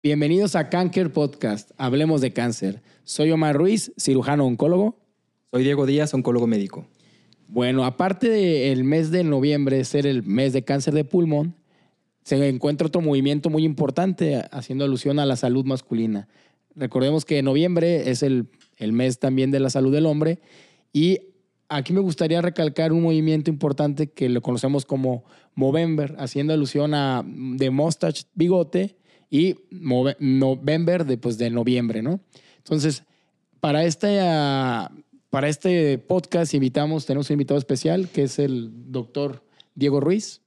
Bienvenidos a Cancer Podcast. Hablemos de cáncer. Soy Omar Ruiz, cirujano oncólogo. Soy Diego Díaz, oncólogo médico. Bueno, aparte del mes de noviembre ser el mes de cáncer de pulmón, se encuentra otro movimiento muy importante haciendo alusión a la salud masculina. Recordemos que noviembre es el, el mes también de la salud del hombre y aquí me gustaría recalcar un movimiento importante que lo conocemos como Movember, haciendo alusión a de mustache, bigote, y November de, pues, de noviembre, ¿no? Entonces, para este, ah, para este podcast invitamos, tenemos un invitado especial que es el doctor Diego Ruiz.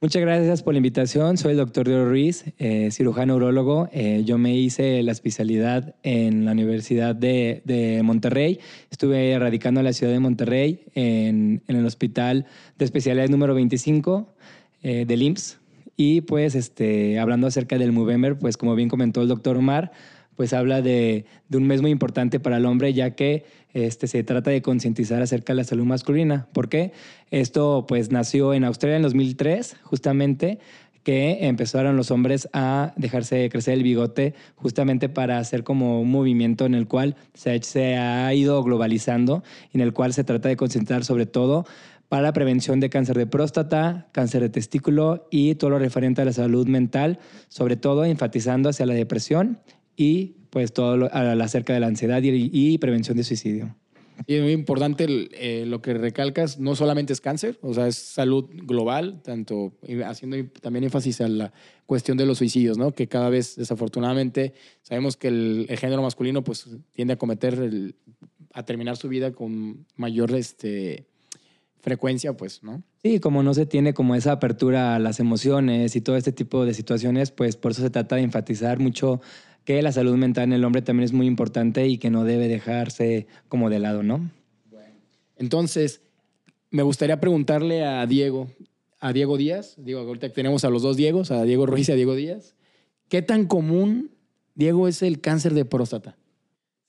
Muchas gracias por la invitación. Soy el doctor Diego Ruiz, eh, cirujano urologo. Eh, yo me hice la especialidad en la Universidad de, Monterrey. Estuve radicando en la ciudad de Monterrey en, en el hospital de especialidad número 25 eh, del IMSS. Y pues este, hablando acerca del Movember, pues como bien comentó el doctor Omar, pues habla de, de, un mes muy importante para el hombre, ya que este, se trata de concientizar acerca de la salud masculina. ¿Por qué? Esto pues nació en Australia en 2003, justamente, que empezaron los hombres a dejarse crecer el bigote justamente para hacer como un movimiento en el cual se, ha ido globalizando, en el cual se trata de concentrar sobre todo para la prevención de cáncer de próstata, cáncer de testículo y todo lo referente a la salud mental, sobre todo enfatizando hacia la depresión y pues todo lo, acerca de la ansiedad y, prevención de suicidio. Y es muy importante eh, lo que recalcas, no solamente es cáncer, o sea, es salud global, tanto haciendo también énfasis a la cuestión de los suicidios, ¿no? Que cada vez, desafortunadamente, sabemos que el, género masculino pues tiende a cometer, a terminar su vida con mayor este, frecuencia, pues, ¿no? Sí, como no se tiene como esa apertura a las emociones y todo este tipo de situaciones, pues por eso se trata de enfatizar mucho que la salud mental en el hombre también es muy importante y que no debe dejarse como de lado, ¿no? Bueno. Entonces, me gustaría preguntarle a Diego, a Diego Díaz, digo, ahorita tenemos a los dos Diegos, a Diego Ruiz y a Diego Díaz, ¿qué tan común, Diego, es el cáncer de próstata?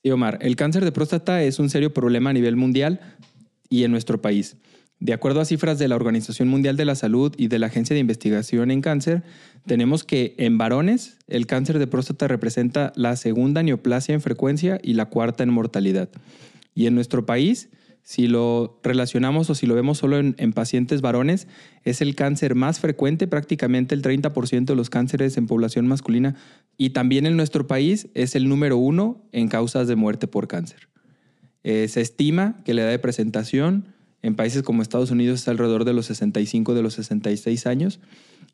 Sí, Omar, el cáncer de próstata es un serio problema a nivel mundial y en nuestro país. De acuerdo a cifras de la Organización Mundial de la Salud y de la Agencia de Investigación en Cáncer, tenemos que en varones el cáncer de próstata representa la segunda neoplasia en frecuencia y la cuarta en mortalidad. Y en nuestro país, si lo relacionamos o si lo vemos solo en, pacientes varones, es el cáncer más frecuente, prácticamente el 30% de los cánceres en población masculina. Y también en nuestro país es el número uno en causas de muerte por cáncer. Eh, se estima que la edad de presentación en países como Estados Unidos es alrededor de los 65, de los 66 años,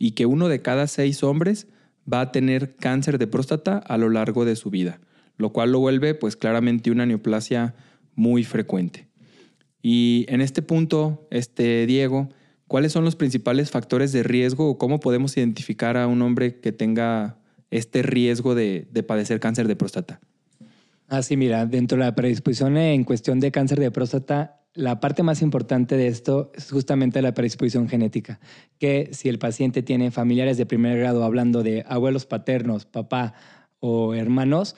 y que uno de cada seis hombres va a tener cáncer de próstata a lo largo de su vida, lo cual lo vuelve pues claramente una neoplasia muy frecuente. Y en este punto, este Diego, ¿cuáles son los principales factores de riesgo o cómo podemos identificar a un hombre que tenga este riesgo de, de padecer cáncer de próstata? Así, mira, dentro de la predisposición en cuestión de cáncer de próstata, la parte más importante de esto es justamente la predisposición genética, que si el paciente tiene familiares de primer grado, hablando de abuelos paternos, papá o hermanos,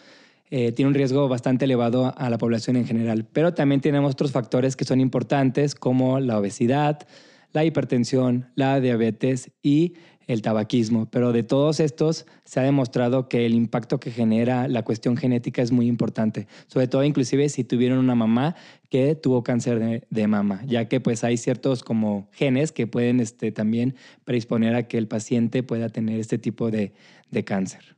eh, tiene un riesgo bastante elevado a la población en general. Pero también tenemos otros factores que son importantes como la obesidad, la hipertensión, la diabetes y el tabaquismo, pero de todos estos se ha demostrado que el impacto que genera la cuestión genética es muy importante, sobre todo inclusive si tuvieron una mamá que tuvo cáncer de, mama, ya que pues hay ciertos como genes que pueden este, también predisponer a que el paciente pueda tener este tipo de, cáncer.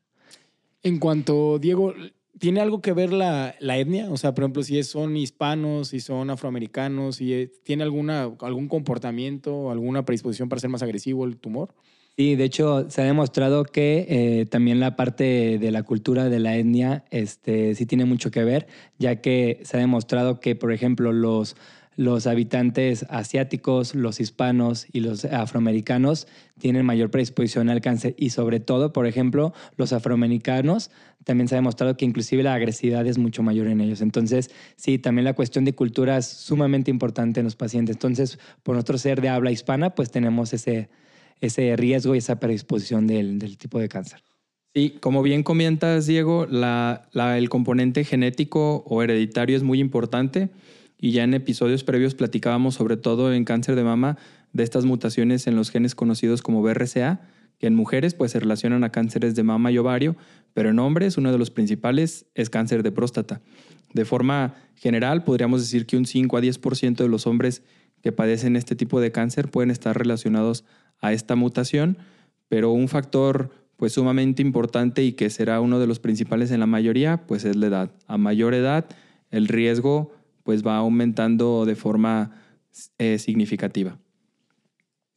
En cuanto, Diego, ¿tiene algo que ver la, la, etnia? O sea, por ejemplo, si son hispanos, si son afroamericanos, si tiene alguna, algún comportamiento, alguna predisposición para ser más agresivo el tumor. Sí, de hecho se ha demostrado que eh, también la parte de la cultura de la etnia este, sí tiene mucho que ver, ya que se ha demostrado que, por ejemplo, los, los habitantes asiáticos, los hispanos y los afroamericanos tienen mayor predisposición al cáncer y sobre todo, por ejemplo, los afroamericanos también se ha demostrado que inclusive la agresividad es mucho mayor en ellos. Entonces, sí, también la cuestión de cultura es sumamente importante en los pacientes. Entonces, por nuestro ser de habla hispana, pues tenemos ese ese riesgo y esa predisposición del, tipo de cáncer. Sí, como bien comentas, Diego, el componente genético o hereditario es muy importante y ya en episodios previos platicábamos sobre todo en cáncer de mama de estas mutaciones en los genes conocidos como BRCA, que en mujeres pues se relacionan a cánceres de mama y ovario, pero en hombres uno de los principales es cáncer de próstata. De forma general, podríamos decir que un 5 a 10% de los hombres que padecen este tipo de cáncer pueden estar relacionados a esta mutación, pero un factor pues sumamente importante y que será uno de los principales en la mayoría, pues es la edad. A mayor edad, el riesgo pues va aumentando de forma eh, significativa.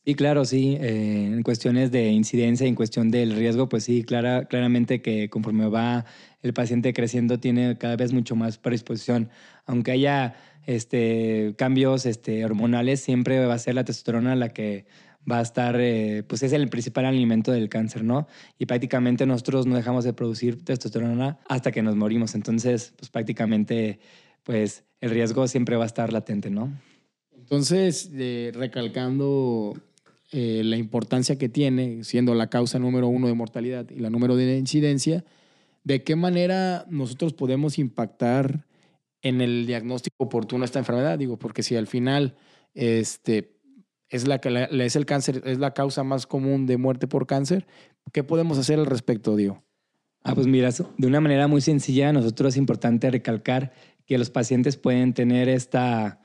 Sí, claro, sí. Eh, en cuestiones de incidencia, en cuestión del riesgo, pues sí, clara, claramente que conforme va el paciente creciendo, tiene cada vez mucho más predisposición. Aunque haya este, cambios este, hormonales, siempre va a ser la testosterona la que va a estar, eh, pues es el principal alimento del cáncer, ¿no? Y prácticamente nosotros no dejamos de producir testosterona hasta que nos morimos. Entonces, pues prácticamente, pues el riesgo siempre va a estar latente, ¿no? Entonces, recalcando eh, la importancia que tiene, siendo la causa número uno de mortalidad y la número de incidencia, ¿de qué manera nosotros podemos impactar en el diagnóstico oportuno esta enfermedad? Digo, porque si al final este, es, la, es el cáncer, es la causa más común de muerte por cáncer, ¿qué podemos hacer al respecto, Diego? Ah, pues mira, de una manera muy sencilla, nosotros es importante recalcar que los pacientes pueden tener esta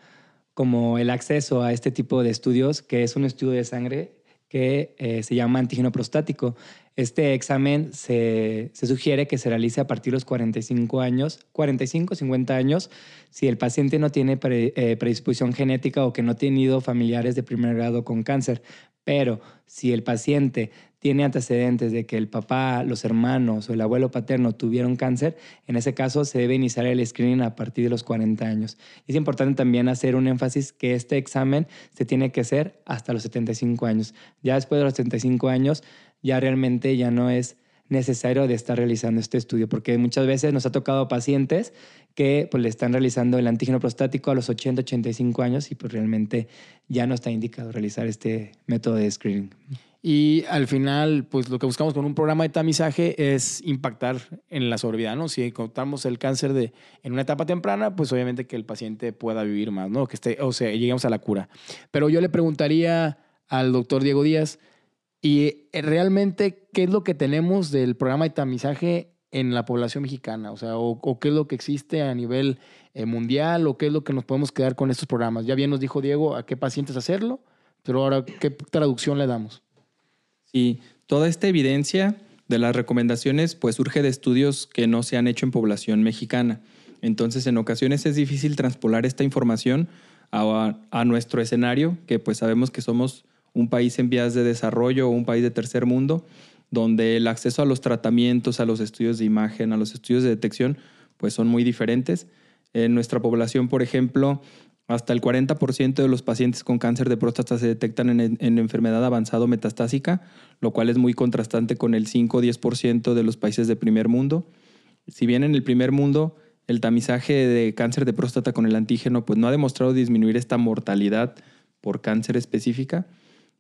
como el acceso a este tipo de estudios, que es un estudio de sangre que eh, se llama antígeno prostático. Este examen se, sugiere que se realice a partir de los 45 años, 45, 50 años, si el paciente no tiene eh, predisposición genética o que no ha tenido familiares de primer grado con cáncer. Pero si el paciente tiene antecedentes de que el papá, los hermanos o el abuelo paterno tuvieron cáncer, en ese caso se debe iniciar el screening a partir de los 40 años. Es importante también hacer un énfasis que este examen se tiene que hacer hasta los 75 años. Ya después de los 75 años, ya realmente ya no es necesario de estar realizando este estudio, porque muchas veces nos ha tocado pacientes que pues, le están realizando el antígeno prostático a los 80, 85 años y pues realmente ya no está indicado realizar este método de screening. Y al final, pues lo que buscamos con un programa de tamizaje es impactar en la sobrevida, ¿no? Si encontramos el cáncer de, en una etapa temprana, pues obviamente que el paciente pueda vivir más, ¿no? Que esté, o sea, lleguemos a la cura. Pero yo le preguntaría al doctor Diego Díaz, ¿y realmente qué es lo que tenemos del programa de tamizaje en la población mexicana? O sea, o, qué es lo que existe a nivel eh, mundial, o qué es lo que nos podemos quedar con estos programas. Ya bien nos dijo Diego a qué pacientes hacerlo, pero ahora, ¿qué traducción le damos? Y toda esta evidencia de las recomendaciones pues surge de estudios que no se han hecho en población mexicana. Entonces en ocasiones es difícil transpolar esta información a, a, nuestro escenario, que pues sabemos que somos un país en vías de desarrollo o un país de tercer mundo, donde el acceso a los tratamientos, a los estudios de imagen, a los estudios de detección, pues son muy diferentes. En nuestra población, por ejemplo, hasta el 40% de los pacientes con cáncer de próstata se detectan en, enfermedad avanzada metastásica, lo cual es muy contrastante con el 5 o 10% de los países de primer mundo. Si bien en el primer mundo el tamizaje de cáncer de próstata con el antígeno pues no ha demostrado disminuir esta mortalidad por cáncer específica,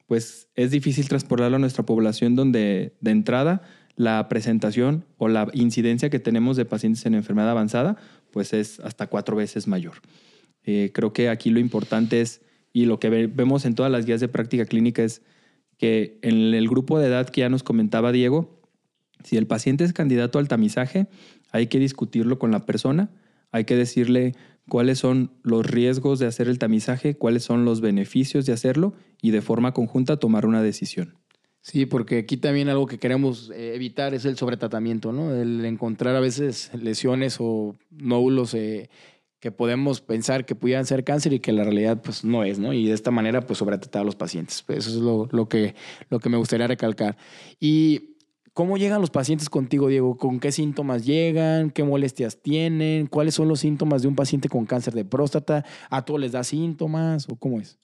pues es difícil transportarlo a nuestra población donde de entrada la presentación o la incidencia que tenemos de pacientes en enfermedad avanzada pues es hasta cuatro veces mayor. Eh, creo que aquí lo importante es, y lo que vemos en todas las guías de práctica clínica es que en el grupo de edad que ya nos comentaba Diego, si el paciente es candidato al tamizaje, hay que discutirlo con la persona, hay que decirle cuáles son los riesgos de hacer el tamizaje, cuáles son los beneficios de hacerlo y de forma conjunta tomar una decisión. Sí, porque aquí también algo que queremos eh, evitar es el sobretratamiento, ¿no? El encontrar a veces lesiones o nódulos eh, que podemos pensar que pudieran ser cáncer y que la realidad pues no es, ¿no? Y de esta manera pues sobretratar a los pacientes. Eso es lo, lo, que, lo que me gustaría recalcar. Y ¿cómo llegan los pacientes contigo, Diego? ¿Con qué síntomas llegan? ¿Qué molestias tienen? ¿Cuáles son los síntomas de un paciente con cáncer de próstata? ¿A todos les da síntomas o cómo es?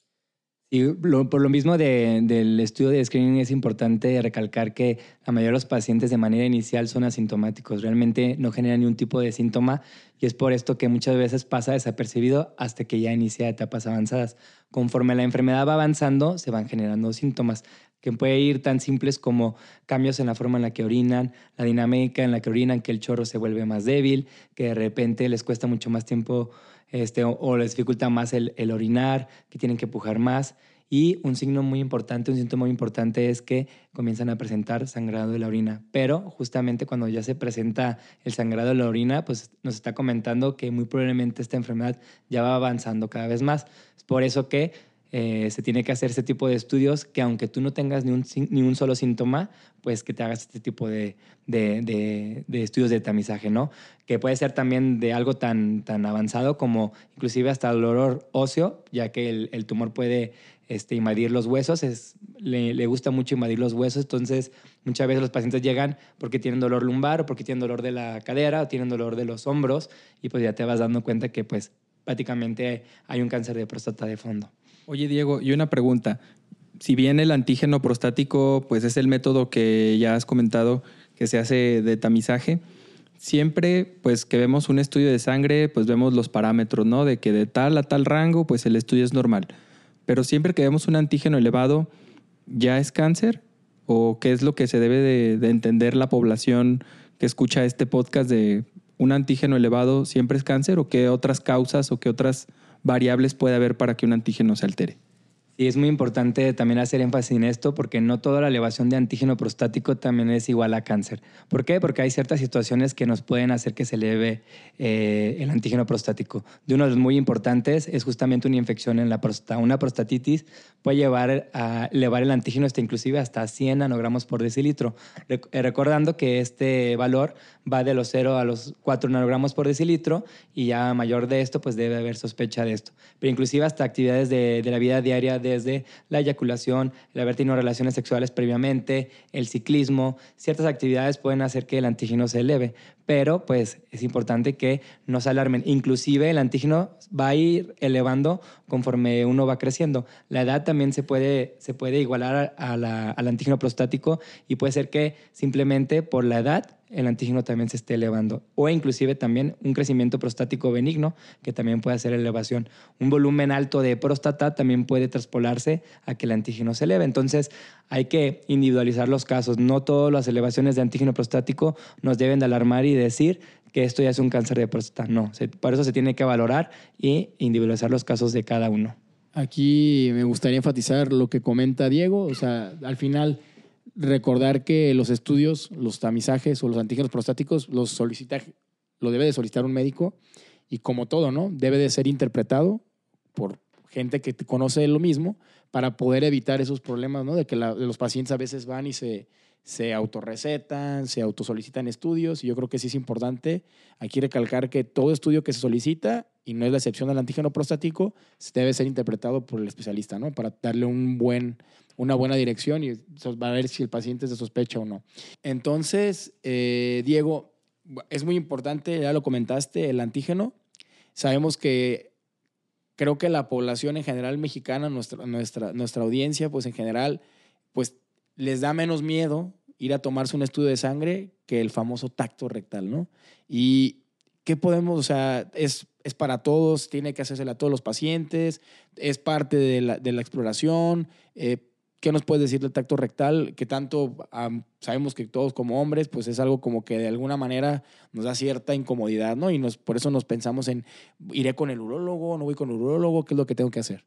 Y por lo mismo del estudio de screening es importante recalcar que la mayoría de los pacientes de manera inicial son asintomáticos, realmente no generan ningún tipo de síntoma y es por esto que muchas veces pasa desapercibido hasta que ya inicia etapas avanzadas. Conforme la enfermedad va avanzando, se van generando síntomas que puede ir tan simples como cambios en la forma en la que orinan, la dinámica en la que orinan, que el chorro se vuelve más débil, que de repente les cuesta mucho más tiempo este, o, les dificulta más el, orinar, que tienen que pujar más. Y un signo muy importante, un síntoma muy importante es que comienzan a presentar sangrado de la orina. Pero justamente cuando ya se presenta el sangrado de la orina, pues nos está comentando que muy probablemente esta enfermedad ya va avanzando cada vez más. Es por eso que eh, se tiene que hacer ese tipo de estudios que aunque tú no tengas ni un, solo síntoma, pues que te hagas este tipo de, estudios de tamizaje, ¿no? Que puede ser también de algo tan, avanzado como inclusive hasta dolor óseo, ya que el, tumor puede este, invadir los huesos, es, le, le, gusta mucho invadir los huesos, entonces muchas veces los pacientes llegan porque tienen dolor lumbar o porque tienen dolor de la cadera o tienen dolor de los hombros y pues ya te vas dando cuenta que pues prácticamente hay un cáncer de próstata de fondo. Oye, Diego, y una pregunta. Si bien el antígeno prostático, pues es el método que ya has comentado que se hace de tamizaje, siempre, pues que vemos un estudio de sangre, pues vemos los parámetros, ¿no? De que de tal a tal rango, pues el estudio es normal. Pero siempre que vemos un antígeno elevado, ¿ya es cáncer? ¿O qué es lo que se debe de, de entender la población que escucha este podcast de un antígeno elevado siempre es cáncer? ¿O qué otras causas o qué otras variables puede haber para que un antígeno se altere. Y es muy importante también hacer énfasis en esto porque no toda la elevación de antígeno prostático también es igual a cáncer. ¿Por qué? Porque hay ciertas situaciones que nos pueden hacer que se eleve eh, el antígeno prostático. De uno de los muy importantes es justamente una infección en la próstata. Una prostatitis puede llevar a elevar el antígeno hasta inclusive hasta 100 nanogramos por decilitro. Eh, recordando que este valor va de los 0 a los 4 nanogramos por decilitro y ya mayor de esto pues debe haber sospecha de esto. Pero inclusive hasta actividades de, de la vida diaria de desde la eyaculación, el haber tenido relaciones sexuales previamente, el ciclismo, ciertas actividades pueden hacer que el antígeno se eleve, pero pues es importante que no se alarmen. Inclusive el antígeno va a ir elevando conforme uno va creciendo. La edad también se puede, se puede igualar al antígeno prostático y puede ser que simplemente por la edad el antígeno también se esté elevando. O inclusive también un crecimiento prostático benigno, que también puede hacer elevación. Un volumen alto de próstata también puede traspolarse a que el antígeno se eleve. Entonces hay que individualizar los casos. No todas las elevaciones de antígeno prostático nos deben de alarmar y decir que esto ya es un cáncer de próstata. No, por eso se tiene que valorar y individualizar los casos de cada uno. Aquí me gustaría enfatizar lo que comenta Diego. O sea, al final recordar que los estudios, los tamizajes o los antígenos prostáticos los solicita, lo debe de solicitar un médico y como todo, ¿no? Debe de ser interpretado por gente que conoce lo mismo para poder evitar esos problemas, ¿no? De que los pacientes a veces van y se, se autorrecetan, se autosolicitan estudios y yo creo que sí es importante aquí recalcar que todo estudio que se solicita, y no es la excepción del antígeno prostático, debe ser interpretado por el especialista, ¿no? Para darle un buen, una buena dirección y va a ver si el paciente es de sospecha o no. Entonces, eh, Diego, es muy importante, ya lo comentaste, el antígeno. Sabemos que creo que la población en general mexicana, nuestra, nuestra, nuestra audiencia, pues en general, pues les da menos miedo ir a tomarse un estudio de sangre que el famoso tacto rectal, ¿no? Y ¿qué podemos, o sea, es, es para todos, tiene que hacerse a todos los pacientes, es parte de la, de la exploración, eh, ¿Qué nos puedes decir del tacto rectal? Que tanto sabemos que todos como hombres, pues es algo como que de alguna manera nos da cierta incomodidad, ¿no? Y por eso nos pensamos en, ¿iré con el urólogo? ¿No voy con el urólogo? ¿Qué es lo que tengo que hacer?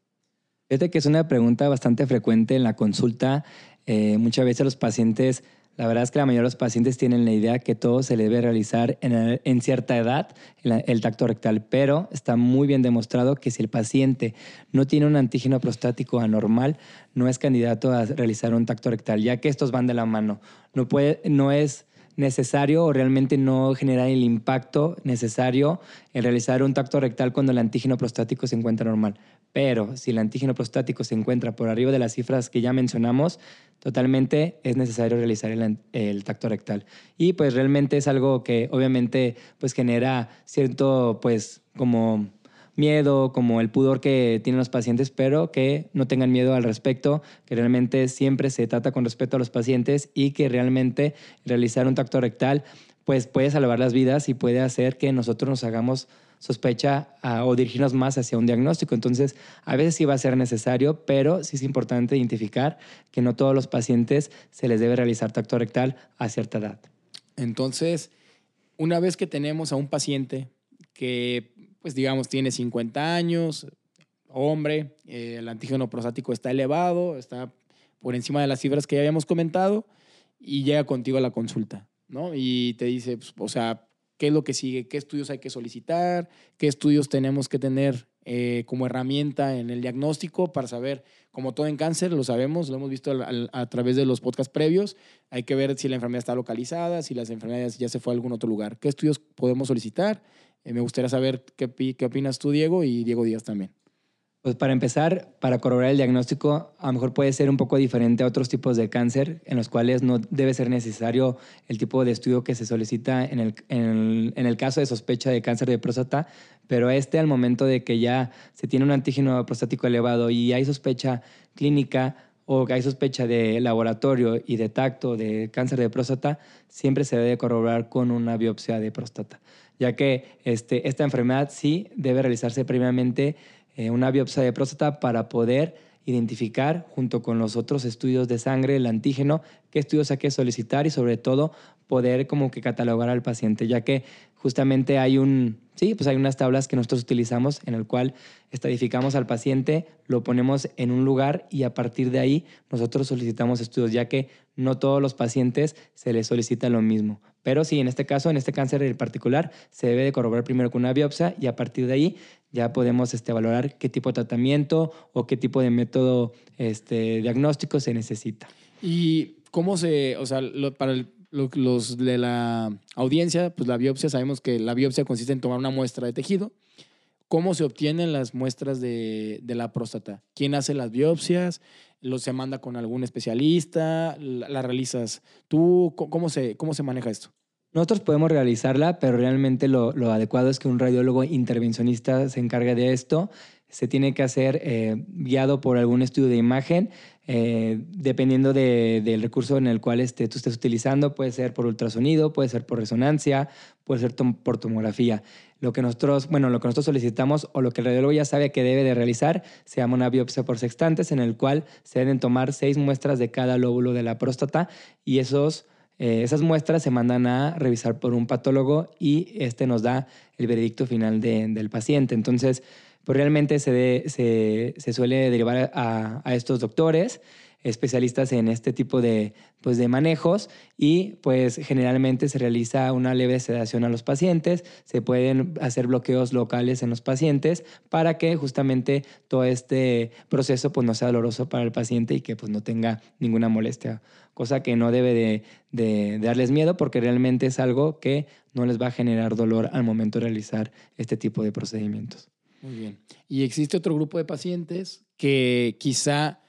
Fíjate que es una pregunta bastante frecuente en la consulta. Eh, muchas veces los pacientes la verdad es que la mayoría de los pacientes tienen la idea que todo se debe realizar en, cierta edad, el, tacto rectal, pero está muy bien demostrado que si el paciente no tiene un antígeno prostático anormal, no es candidato a realizar un tacto rectal, ya que estos van de la mano. No, puede, no es necesario o realmente no genera el impacto necesario en realizar un tacto rectal cuando el antígeno prostático se encuentra normal. Pero si el antígeno prostático se encuentra por arriba de las cifras que ya mencionamos, totalmente es necesario realizar el, tacto rectal. Y pues realmente es algo que obviamente pues genera cierto pues como miedo, como el pudor que tienen los pacientes, pero que no tengan miedo al respecto, que realmente siempre se trata con respeto a los pacientes y que realmente realizar un tacto rectal pues puede salvar las vidas y puede hacer que nosotros nos hagamos sospecha o dirigirnos más hacia un diagnóstico. Entonces, a veces sí va a ser necesario, pero sí es importante identificar que no todos los pacientes se les debe realizar tacto rectal a cierta edad. Entonces, una vez que tenemos a un paciente que, pues digamos, tiene 50 años, hombre, eh, el antígeno prostático está elevado, está por encima de las cifras que ya habíamos comentado y llega contigo a la consulta, ¿no? Y te dice, pues, o sea, ¿qué es lo que sigue? ¿Qué estudios hay que solicitar? ¿Qué estudios tenemos que tener eh, como herramienta en el diagnóstico para saber, como todo en cáncer, lo sabemos, lo hemos visto a, través de los podcasts previos, hay que ver si la enfermedad está localizada, si las enfermedades ya se fue a algún otro lugar. ¿Qué estudios podemos solicitar? Eh, me gustaría saber qué, qué opinas tú, Diego, y Diego Díaz también. Pues para empezar, para corroborar el diagnóstico, a lo mejor puede ser un poco diferente a otros tipos de cáncer, en los cuales no debe ser necesario el tipo de estudio que se solicita en el, en el, caso de sospecha de cáncer de próstata, pero este al momento de que ya se tiene un antígeno prostático elevado y hay sospecha clínica o hay sospecha de laboratorio y de tacto de cáncer de próstata, siempre se debe corroborar con una biopsia de próstata, ya que este, esta enfermedad sí debe realizarse previamente eh, una biopsia de próstata para poder identificar junto con los otros estudios de sangre, el antígeno, qué estudios hay que solicitar y sobre todo poder como que catalogar al paciente, ya que justamente hay un, sí, pues hay unas tablas que nosotros utilizamos en el cual estadificamos al paciente, lo ponemos en un lugar y a partir de ahí nosotros solicitamos estudios, ya que no todos los pacientes se les solicita lo mismo. Pero sí, en este caso, en este cáncer en particular, se debe de corroborar primero con una biopsia y a partir de ahí ya podemos este, valorar qué tipo de tratamiento o qué tipo de método este, diagnóstico se necesita. ¿Y cómo se, o sea, para los de la audiencia, pues la biopsia, sabemos que la biopsia consiste en tomar una muestra de tejido. ¿Cómo se obtienen las muestras de, la próstata? ¿Quién hace las biopsias? ¿Lo se manda con algún especialista? ¿La, realizas tú? ¿Cómo se, ¿Cómo se maneja esto? Nosotros podemos realizarla, pero realmente lo, adecuado es que un radiólogo intervencionista se encargue de esto. Se tiene que hacer eh, guiado por algún estudio de imagen, eh, dependiendo del recurso en el cual este, tú estés utilizando. Puede ser por ultrasonido, puede ser por resonancia, puede ser por tomografía. Lo que nosotros, bueno, lo que nosotros solicitamos o lo que el radiólogo ya sabe que debe de realizar se llama una biopsia por sextantes, en el cual se deben tomar seis muestras de cada lóbulo de la próstata y esos eh, esas muestras se mandan a revisar por un patólogo y este nos da el veredicto final del paciente. Entonces, pues realmente se, se, suele derivar a, a estos doctores especialistas en este tipo de, pues, de manejos y pues generalmente se realiza una leve sedación a los pacientes, se pueden hacer bloqueos locales en los pacientes para que justamente todo este proceso pues no sea doloroso para el paciente y que pues no tenga ninguna molestia, cosa que no debe de, de darles miedo porque realmente es algo que no les va a generar dolor al momento de realizar este tipo de procedimientos. Muy bien. Y existe otro grupo de pacientes que quizá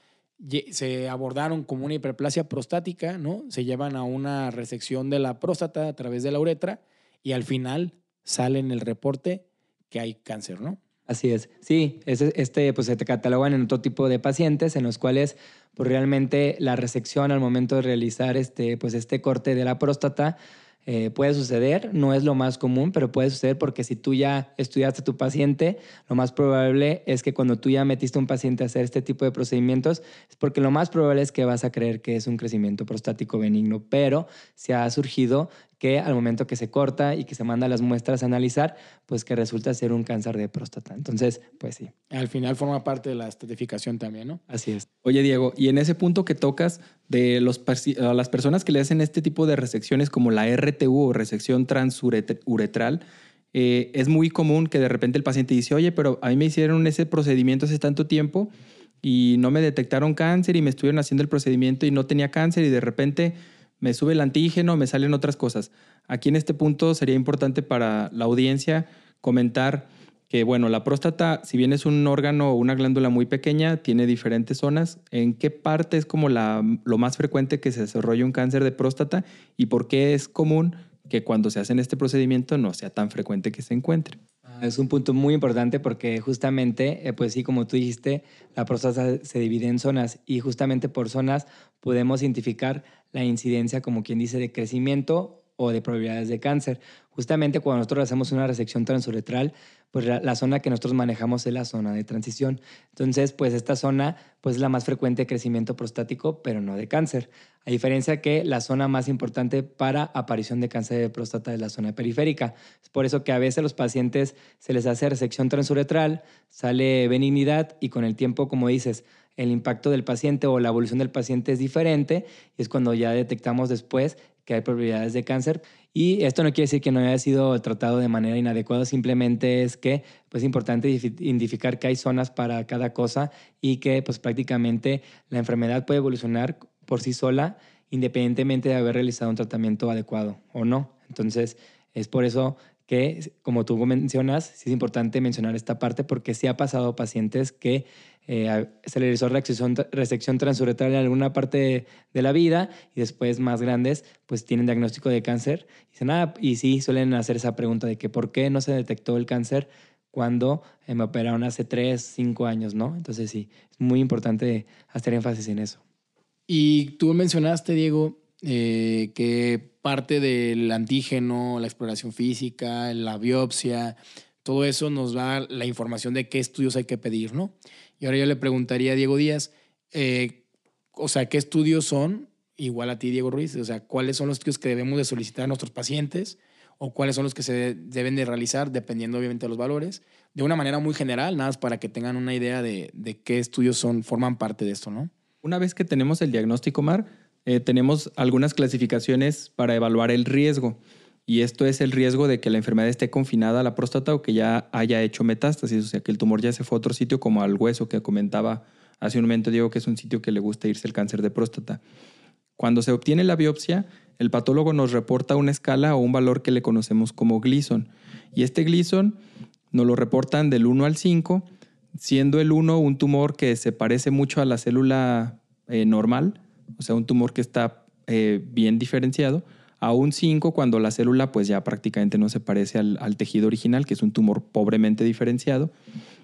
se abordaron como una hiperplasia prostática, ¿no? Se llevan a una resección de la próstata a través de la uretra y al final sale en el reporte que hay cáncer, ¿no? Así es. Sí, este pues se catalogan en otro tipo de pacientes en los cuales pues realmente la resección al momento de realizar este pues este corte de la próstata eh, puede suceder, no es lo más común, pero puede suceder porque si tú ya estudiaste a tu paciente, lo más probable es que cuando tú ya metiste a un paciente a hacer este tipo de procedimientos, es porque lo más probable es que vas a creer que es un crecimiento prostático benigno, pero se ha surgido que al momento que se corta y que se manda las muestras a analizar, pues que resulta ser un cáncer de próstata. Entonces, pues sí. Al final forma parte de la estratificación también, ¿no? Así es. Oye, Diego, y en ese punto que tocas de los, a las personas que le hacen este tipo de resecciones como la RTU o resección transuretral, eh, es muy común que de repente el paciente dice, oye, pero a mí me hicieron ese procedimiento hace tanto tiempo y no me detectaron cáncer y me estuvieron haciendo el procedimiento y no tenía cáncer y de repente me sube el antígeno, me salen otras cosas. Aquí en este punto sería importante para la audiencia comentar que, bueno, la próstata, si bien es un órgano o una glándula muy pequeña, tiene diferentes zonas. ¿En qué parte es como la, lo más frecuente que se desarrolle un cáncer de próstata y por qué es común que cuando se hace este procedimiento no sea tan frecuente que se encuentre? Ah, es un punto muy importante porque justamente, eh, pues sí, como tú dijiste, la próstata se divide en zonas y justamente por zonas podemos identificar la incidencia, como quien dice, de crecimiento o de probabilidades de cáncer. Justamente cuando nosotros hacemos una resección transuretral, pues la, zona que nosotros manejamos es la zona de transición. Entonces, pues esta zona pues es la más frecuente de crecimiento prostático, pero no de cáncer. A diferencia que la zona más importante para aparición de cáncer de próstata es la zona periférica. Es por eso que a veces a los pacientes se les hace resección transuretral, sale benignidad y con el tiempo, como dices, el impacto del paciente o la evolución del paciente es diferente y es cuando ya detectamos después que hay probabilidades de cáncer. Y esto no quiere decir que no haya sido tratado de manera inadecuada, simplemente es que pues, es importante identificar que hay zonas para cada cosa y que pues, prácticamente la enfermedad puede evolucionar por sí sola independientemente de haber realizado un tratamiento adecuado o no. Entonces, es por eso que, como tú mencionas, sí es importante mencionar esta parte porque sí ha pasado pacientes que eh, se le realizó resección, resección transuretral en alguna parte de, la vida y después más grandes pues tienen diagnóstico de cáncer y, dicen, ah, y sí suelen hacer esa pregunta de que por qué no se detectó el cáncer cuando me operaron hace 3, 5 años, ¿no? Entonces sí, es muy importante hacer énfasis en eso. Y tú mencionaste, Diego, eh, que parte del antígeno, la exploración física, la biopsia, todo eso nos da la información de qué estudios hay que pedir, ¿no? Y ahora yo le preguntaría a Diego Díaz, eh, o sea, ¿qué estudios son? Igual a ti, Diego Ruiz, o sea, ¿cuáles son los estudios que debemos de solicitar a nuestros pacientes? ¿O cuáles son los que se deben de realizar, dependiendo obviamente de los valores? De una manera muy general, nada más para que tengan una idea de, de qué estudios son, forman parte de esto, ¿no? Una vez que tenemos el diagnóstico, Mar, eh, tenemos algunas clasificaciones para evaluar el riesgo. Y esto es el riesgo de que la enfermedad esté confinada a la próstata o que ya haya hecho metástasis, o sea, que el tumor ya se fue a otro sitio como al hueso que comentaba hace un momento, Diego, que es un sitio que le gusta irse el cáncer de próstata. Cuando se obtiene la biopsia, el patólogo nos reporta una escala o un valor que le conocemos como Gleason. Y este Gleason nos lo reportan del 1 al 5, siendo el 1 un tumor que se parece mucho a la célula eh, normal, o sea, un tumor que está eh, bien diferenciado, a un 5 cuando la célula pues ya prácticamente no se parece al, tejido original, que es un tumor pobremente diferenciado.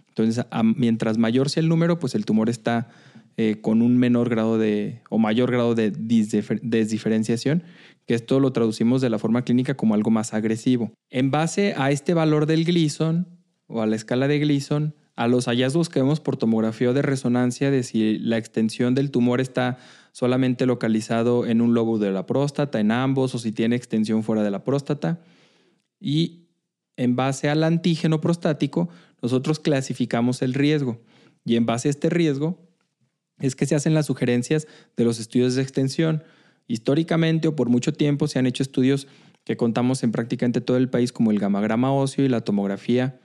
Entonces, mientras mayor sea el número, pues el tumor está eh, con un menor grado de, o mayor grado de desdiferenciación, que esto lo traducimos de la forma clínica como algo más agresivo. En base a este valor del Gleason, o a la escala de Gleason, a los hallazgos que vemos por tomografía de resonancia de si la extensión del tumor está solamente localizado en un lobo de la próstata, en ambos, o si tiene extensión fuera de la próstata. Y en base al antígeno prostático, nosotros clasificamos el riesgo. Y en base a este riesgo es que se hacen las sugerencias de los estudios de extensión. Históricamente o por mucho tiempo se han hecho estudios que contamos en prácticamente todo el país como el gamagrama óseo y la tomografía,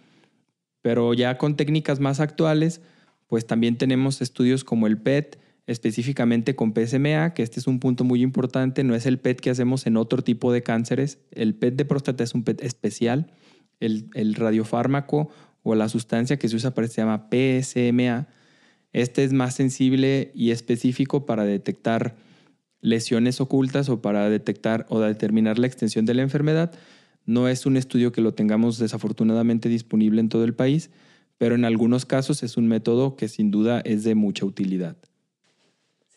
pero ya con técnicas más actuales, pues también tenemos estudios como el PET, específicamente con PSMA, que este es un punto muy importante, no es el PET que hacemos en otro tipo de cánceres, el PET de próstata es un PET especial, el, el radiofármaco o la sustancia que se usa para este se llama PSMA, este es más sensible y específico para detectar lesiones ocultas o para detectar o determinar la extensión de la enfermedad. No es un estudio que lo tengamos desafortunadamente disponible en todo el país, pero en algunos casos es un método que sin duda es de mucha utilidad.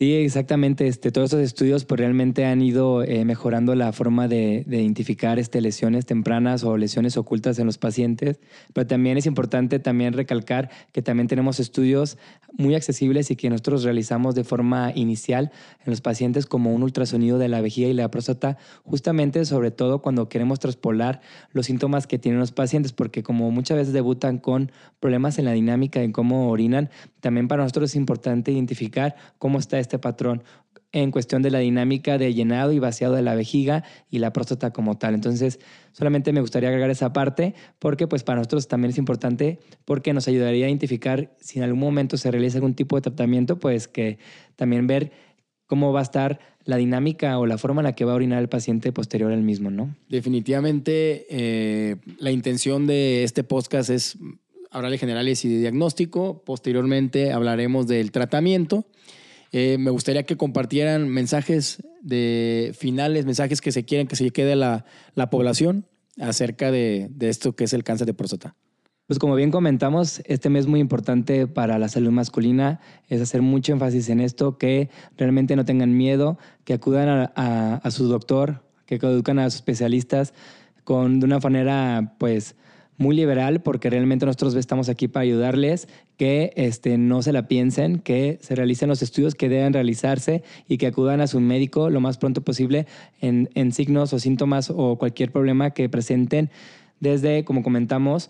Sí, exactamente. Este, todos estos estudios pues, realmente han ido eh, mejorando la forma de, identificar este, lesiones tempranas o lesiones ocultas en los pacientes. Pero también es importante también recalcar que también tenemos estudios muy accesibles y que nosotros realizamos de forma inicial en los pacientes como un ultrasonido de la vejiga y la próstata, justamente sobre todo cuando queremos traspolar los síntomas que tienen los pacientes, porque como muchas veces debutan con problemas en la dinámica en cómo orinan, también para nosotros es importante identificar cómo está este patrón en cuestión de la dinámica de llenado y vaciado de la vejiga y la próstata como tal. Entonces, solamente me gustaría agregar esa parte porque pues para nosotros también es importante porque nos ayudaría a identificar si en algún momento se realiza algún tipo de tratamiento, pues que también ver cómo va a estar la dinámica o la forma en la que va a orinar el paciente posterior al mismo, ¿no? Definitivamente eh, la intención de este podcast es hablar de generales y de diagnóstico. Posteriormente hablaremos del tratamiento. Eh, me gustaría que compartieran mensajes de finales, mensajes que se quieren que se quede la, la población acerca de, de esto que es el cáncer de próstata. Pues como bien comentamos, este mes muy importante para la salud masculina es hacer mucho énfasis en esto, que realmente no tengan miedo, que acudan a, a, a su doctor, que educan a sus especialistas con, de una manera pues muy liberal porque realmente nosotros estamos aquí para ayudarles, que este, no se la piensen, que se realicen los estudios que deben realizarse y que acudan a su médico lo más pronto posible en, en signos o síntomas o cualquier problema que presenten. Desde, como comentamos,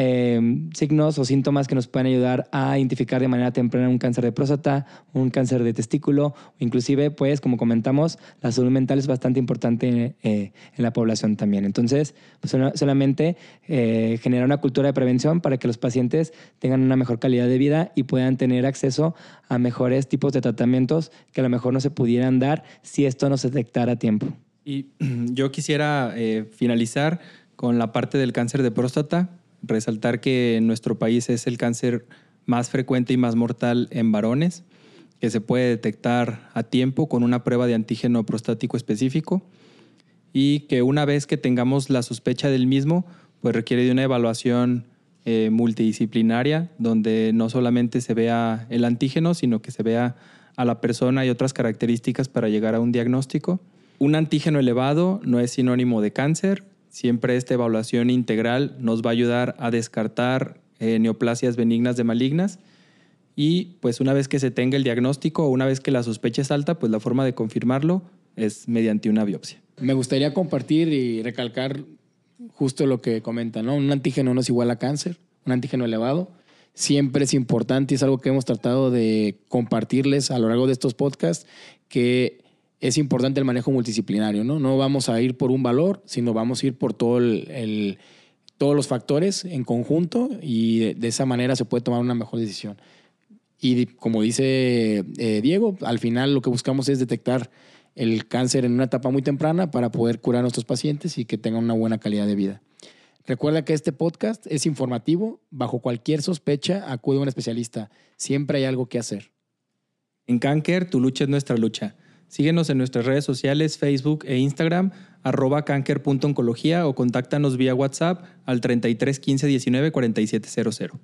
eh, signos o síntomas que nos pueden ayudar a identificar de manera temprana un cáncer de próstata, un cáncer de testículo, inclusive, pues, como comentamos, la salud mental es bastante importante eh, en la población también. Entonces, pues, solamente eh, generar una cultura de prevención para que los pacientes tengan una mejor calidad de vida y puedan tener acceso a mejores tipos de tratamientos que a lo mejor no se pudieran dar si esto no se detectara a tiempo. Y yo quisiera finalizar con la parte del cáncer de próstata resaltar que en nuestro país es el cáncer más frecuente y más mortal en varones, que se puede detectar a tiempo con una prueba de antígeno prostático específico y que una vez que tengamos la sospecha del mismo, pues requiere de una evaluación eh, multidisciplinaria donde no solamente se vea el antígeno, sino que se vea a la persona y otras características para llegar a un diagnóstico. Un antígeno elevado no es sinónimo de cáncer, Siempre esta evaluación integral nos va a ayudar a descartar eh, neoplasias benignas de malignas y pues una vez que se tenga el diagnóstico o una vez que la sospecha es alta, pues la forma de confirmarlo es mediante una biopsia. Me gustaría compartir y recalcar justo lo que comenta, ¿no? Un antígeno no es igual a cáncer, un antígeno elevado siempre es importante y es algo que hemos tratado de compartirles a lo largo de estos podcasts, que es importante el manejo multidisciplinario, ¿no? No vamos a ir por un valor, sino vamos a ir por todo el, todos los factores en conjunto y de, esa manera se puede tomar una mejor decisión. Y como dice eh, Diego, al final lo que buscamos es detectar el cáncer en una etapa muy temprana para poder curar a nuestros pacientes y que tengan una buena calidad de vida. Recuerda que este podcast es informativo. Bajo cualquier sospecha, acude a un especialista. Siempre hay algo que hacer. En Cáncer, tu lucha es nuestra lucha. Síguenos en nuestras redes sociales, Facebook e Instagram, arroba canker.oncología o contáctanos vía WhatsApp al 33 15 19 4700.